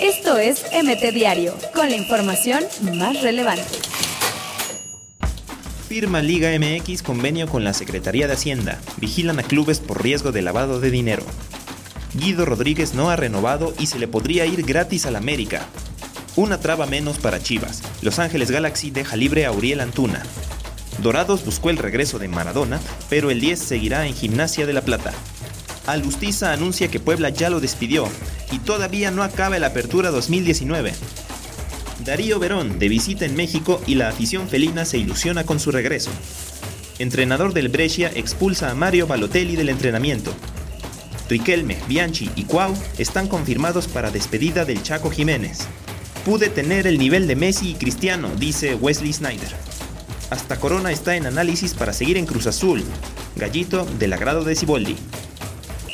Esto es MT Diario, con la información más relevante. Firma Liga MX convenio con la Secretaría de Hacienda. Vigilan a clubes por riesgo de lavado de dinero. Guido Rodríguez no ha renovado y se le podría ir gratis al América. Una traba menos para Chivas. Los Ángeles Galaxy deja libre a Uriel Antuna. Dorados buscó el regreso de Maradona, pero el 10 seguirá en Gimnasia de la Plata. Alustiza anuncia que Puebla ya lo despidió y todavía no acaba la apertura 2019. Darío Verón de visita en México y la afición felina se ilusiona con su regreso. Entrenador del Brescia expulsa a Mario Balotelli del entrenamiento. Riquelme, Bianchi y Cuau están confirmados para despedida del Chaco Jiménez. Pude tener el nivel de Messi y Cristiano, dice Wesley Snyder. Hasta Corona está en análisis para seguir en Cruz Azul. Gallito del agrado de Ciboldi.